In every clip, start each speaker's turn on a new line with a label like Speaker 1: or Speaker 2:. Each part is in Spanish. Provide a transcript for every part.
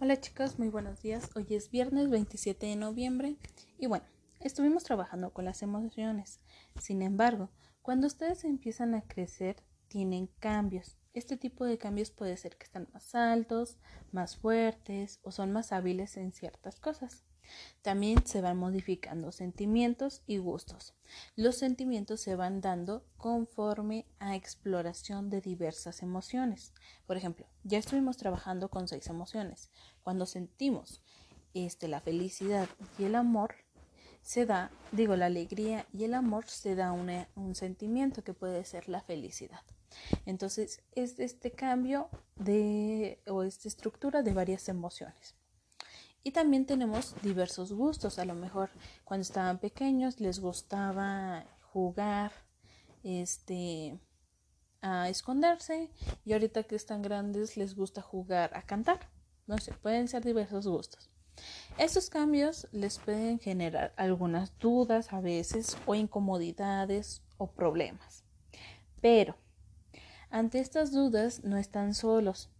Speaker 1: Hola chicos, muy buenos días. Hoy es viernes 27 de noviembre y bueno, estuvimos trabajando con las emociones. Sin embargo, cuando ustedes empiezan a crecer, tienen cambios. Este tipo de cambios puede ser que están más altos, más fuertes o son más hábiles en ciertas cosas. También se van modificando sentimientos y gustos. Los sentimientos se van dando conforme a exploración de diversas emociones. Por ejemplo, ya estuvimos trabajando con seis emociones. Cuando sentimos este, la felicidad y el amor, se da, digo, la alegría y el amor se da un sentimiento que puede ser la felicidad. Entonces, es este cambio de o esta estructura de varias emociones. Y también tenemos diversos gustos. A lo mejor cuando estaban pequeños les gustaba jugar este a esconderse y ahorita que están grandes les gusta jugar a cantar. No sé, pueden ser diversos gustos. Estos cambios les pueden generar algunas dudas a veces o incomodidades o problemas. Pero ante estas dudas no están solos.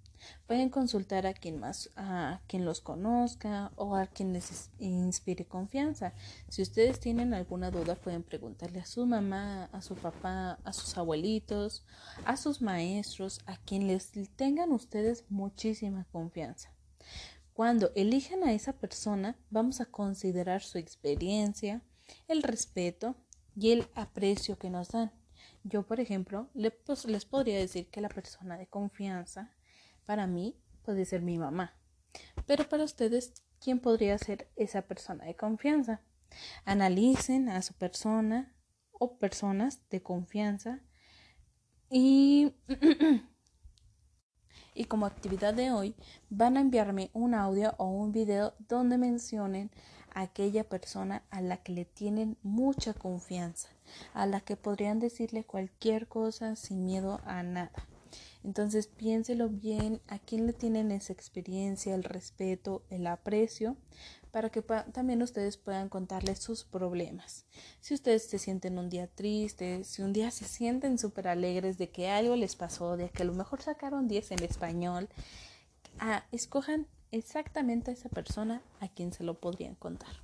Speaker 1: Pueden consultar a quien más, a quien los conozca o a quien les inspire confianza. Si ustedes tienen alguna duda, pueden preguntarle a su mamá, a su papá, a sus abuelitos, a sus maestros, a quien les tengan ustedes muchísima confianza. Cuando elijan a esa persona, vamos a considerar su experiencia, el respeto y el aprecio que nos dan. Yo, por ejemplo, les podría decir que la persona de confianza para mí puede ser mi mamá. Pero para ustedes, ¿quién podría ser esa persona de confianza? Analicen a su persona o personas de confianza y, y como actividad de hoy van a enviarme un audio o un video donde mencionen a aquella persona a la que le tienen mucha confianza, a la que podrían decirle cualquier cosa sin miedo a nada. Entonces piénselo bien a quién le tienen esa experiencia, el respeto, el aprecio, para que también ustedes puedan contarles sus problemas. Si ustedes se sienten un día tristes, si un día se sienten súper alegres de que algo les pasó, de que a lo mejor sacaron 10 en español, ah, escojan exactamente a esa persona a quien se lo podrían contar.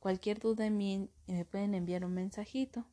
Speaker 1: Cualquier duda en mí me pueden enviar un mensajito.